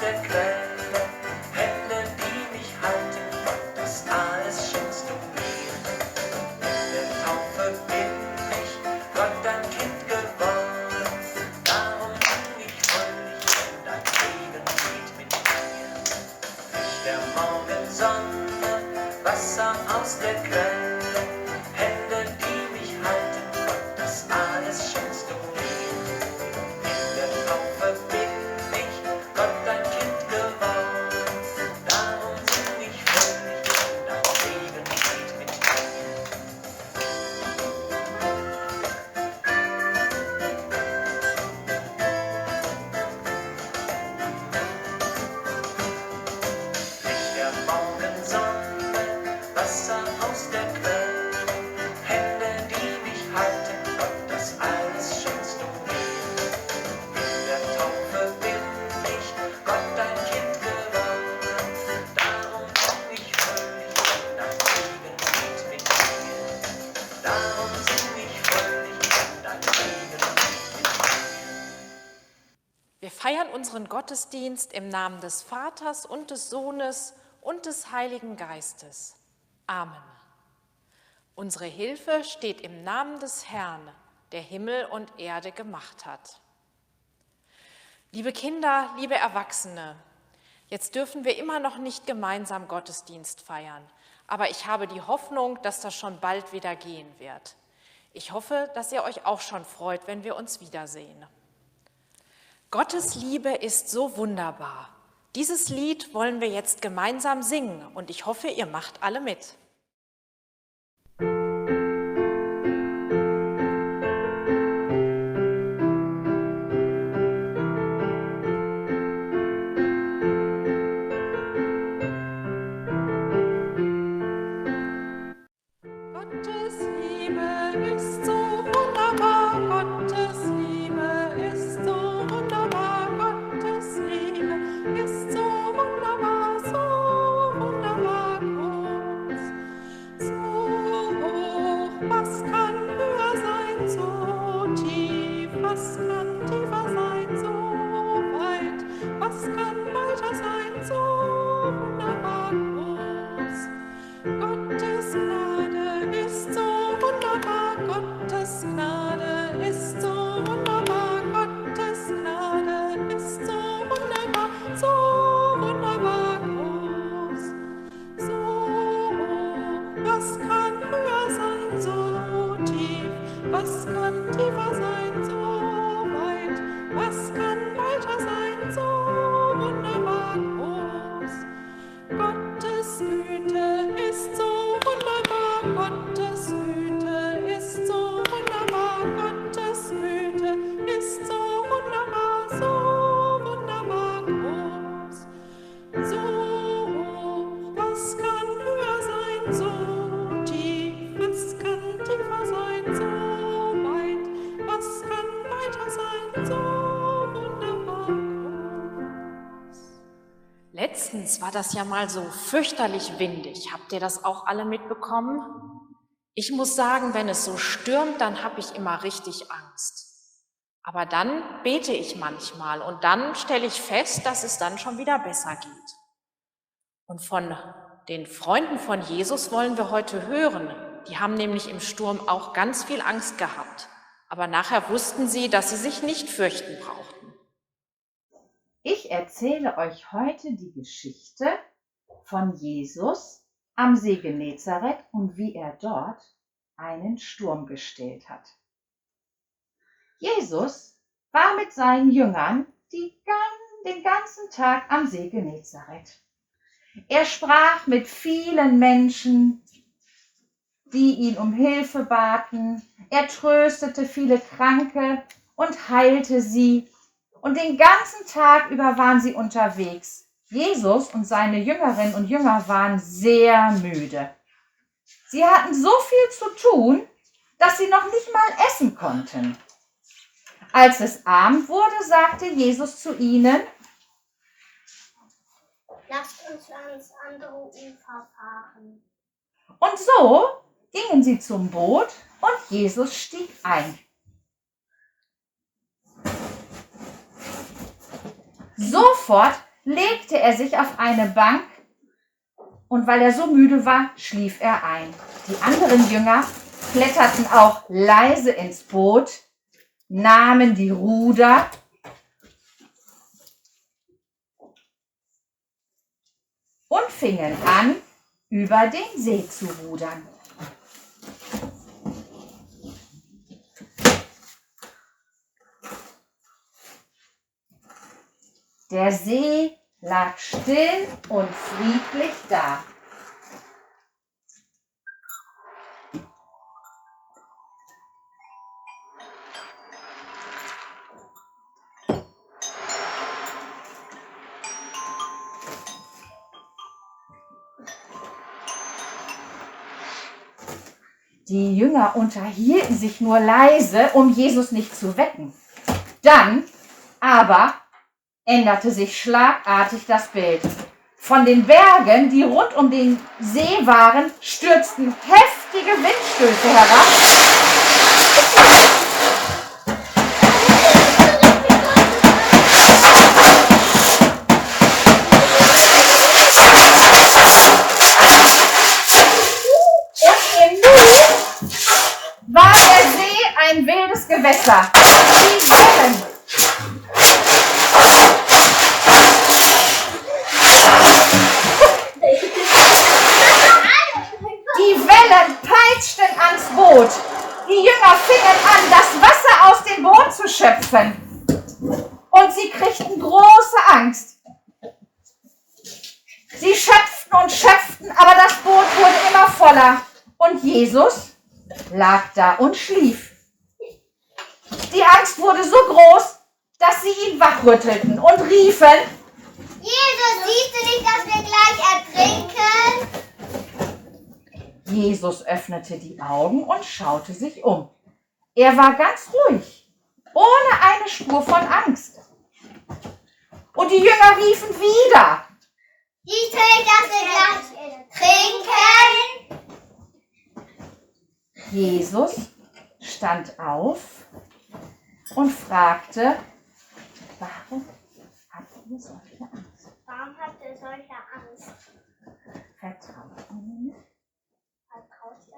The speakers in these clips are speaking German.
der Quelle, Hände, die mich halten, das alles schenkst du mir. In der Taufe bin ich Gott dein Kind geworden, darum bin ich fröhlich, denn dein Leben geht mit mir. Ich der Morgensonne, Wasser aus der Quelle, Gottesdienst im Namen des Vaters und des Sohnes und des Heiligen Geistes. Amen. Unsere Hilfe steht im Namen des Herrn, der Himmel und Erde gemacht hat. Liebe Kinder, liebe Erwachsene, jetzt dürfen wir immer noch nicht gemeinsam Gottesdienst feiern, aber ich habe die Hoffnung, dass das schon bald wieder gehen wird. Ich hoffe, dass ihr euch auch schon freut, wenn wir uns wiedersehen. Gottes Liebe ist so wunderbar. Dieses Lied wollen wir jetzt gemeinsam singen und ich hoffe, ihr macht alle mit. was kann tiefer sein? War das ja mal so fürchterlich windig. Habt ihr das auch alle mitbekommen? Ich muss sagen, wenn es so stürmt, dann habe ich immer richtig Angst. Aber dann bete ich manchmal und dann stelle ich fest, dass es dann schon wieder besser geht. Und von den Freunden von Jesus wollen wir heute hören. Die haben nämlich im Sturm auch ganz viel Angst gehabt. Aber nachher wussten sie, dass sie sich nicht fürchten brauchten. Ich erzähle euch heute die Geschichte von Jesus am See Genezareth und wie er dort einen Sturm gestillt hat. Jesus war mit seinen Jüngern die, den ganzen Tag am See Genezareth. Er sprach mit vielen Menschen, die ihn um Hilfe baten. Er tröstete viele Kranke und heilte sie und den ganzen Tag über waren sie unterwegs. Jesus und seine Jüngerinnen und Jünger waren sehr müde. Sie hatten so viel zu tun, dass sie noch nicht mal essen konnten. Als es Abend wurde, sagte Jesus zu ihnen, Lasst uns ans andere Ufer fahren. Und so gingen sie zum Boot und Jesus stieg ein. Sofort legte er sich auf eine Bank und weil er so müde war, schlief er ein. Die anderen Jünger kletterten auch leise ins Boot, nahmen die Ruder und fingen an, über den See zu rudern. Der See lag still und friedlich da. Die Jünger unterhielten sich nur leise, um Jesus nicht zu wecken. Dann aber änderte sich schlagartig das Bild. Von den Bergen, die rund um den See waren, stürzten heftige Windstöße herab. war der See ein wildes Gewässer. Die Wellen Boot. Die Jünger fingen an, das Wasser aus dem Boot zu schöpfen. Und sie kriegten große Angst. Sie schöpften und schöpften, aber das Boot wurde immer voller. Und Jesus lag da und schlief. Die Angst wurde so groß, dass sie ihn wachrüttelten und riefen, Jesus, siehst du nicht, dass wir gleich ertrinken? Jesus öffnete die Augen und schaute sich um. Er war ganz ruhig, ohne eine Spur von Angst. Und die Jünger riefen wieder, dass wir gleich trinken? Jesus stand auf und fragte, warum habt ihr solche Angst? Warum habt ihr solche Angst? Vertraut ihr mir nicht? Vertraut ihr mir nicht?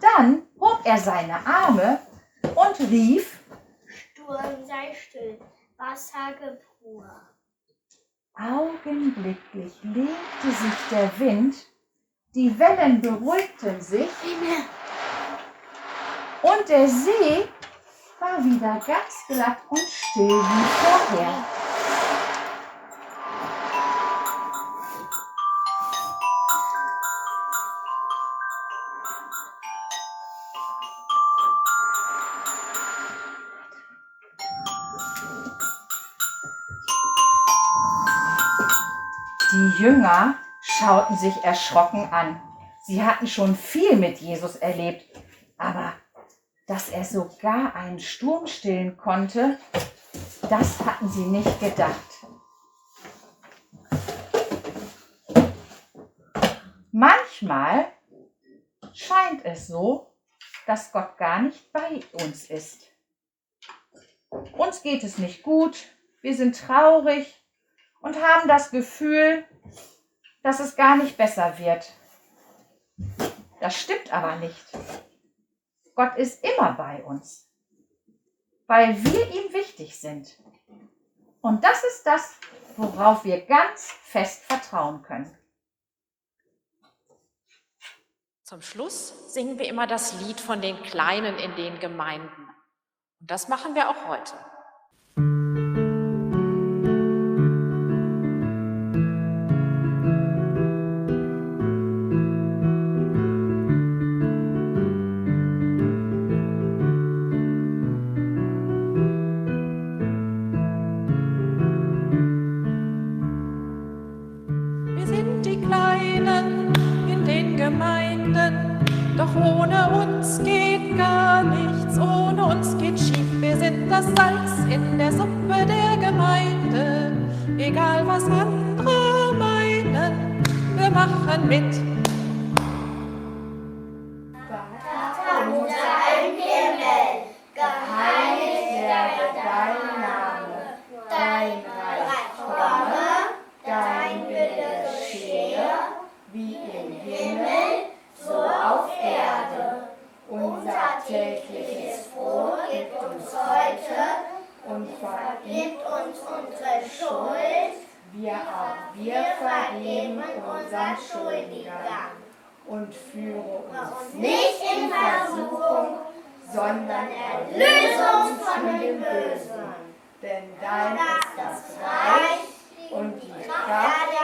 Dann hob er seine Arme und rief, Sturm sei still, Wasser gepur. augenblicklich legte sich der Wind, die Wellen beruhigten sich und der See war wieder ganz glatt und still wie vorher. Die Jünger schauten sich erschrocken an. Sie hatten schon viel mit Jesus erlebt, aber dass er sogar einen Sturm stillen konnte, das hatten sie nicht gedacht. Manchmal scheint es so, dass Gott gar nicht bei uns ist. Uns geht es nicht gut, wir sind traurig und haben das Gefühl, dass es gar nicht besser wird. Das stimmt aber nicht. Gott ist immer bei uns, weil wir ihm wichtig sind. Und das ist das, worauf wir ganz fest vertrauen können. Zum Schluss singen wir immer das Lied von den Kleinen in den Gemeinden. Und das machen wir auch heute. Das Salz in der Suppe der Gemeinde, egal was andere meinen, wir machen mit. Uns nicht in Versuchung, sondern erlöse uns von dem Bösen. Denn dein ist das Reich und die Kraft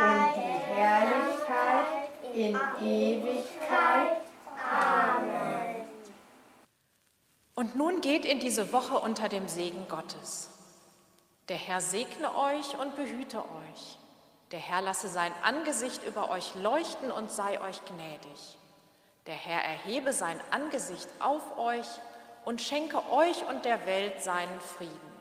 und die Herrlichkeit in Ewigkeit. Amen. Und nun geht in diese Woche unter dem Segen Gottes. Der Herr segne euch und behüte euch. Der Herr lasse sein Angesicht über euch leuchten und sei euch gnädig. Der Herr erhebe sein Angesicht auf euch und schenke euch und der Welt seinen Frieden.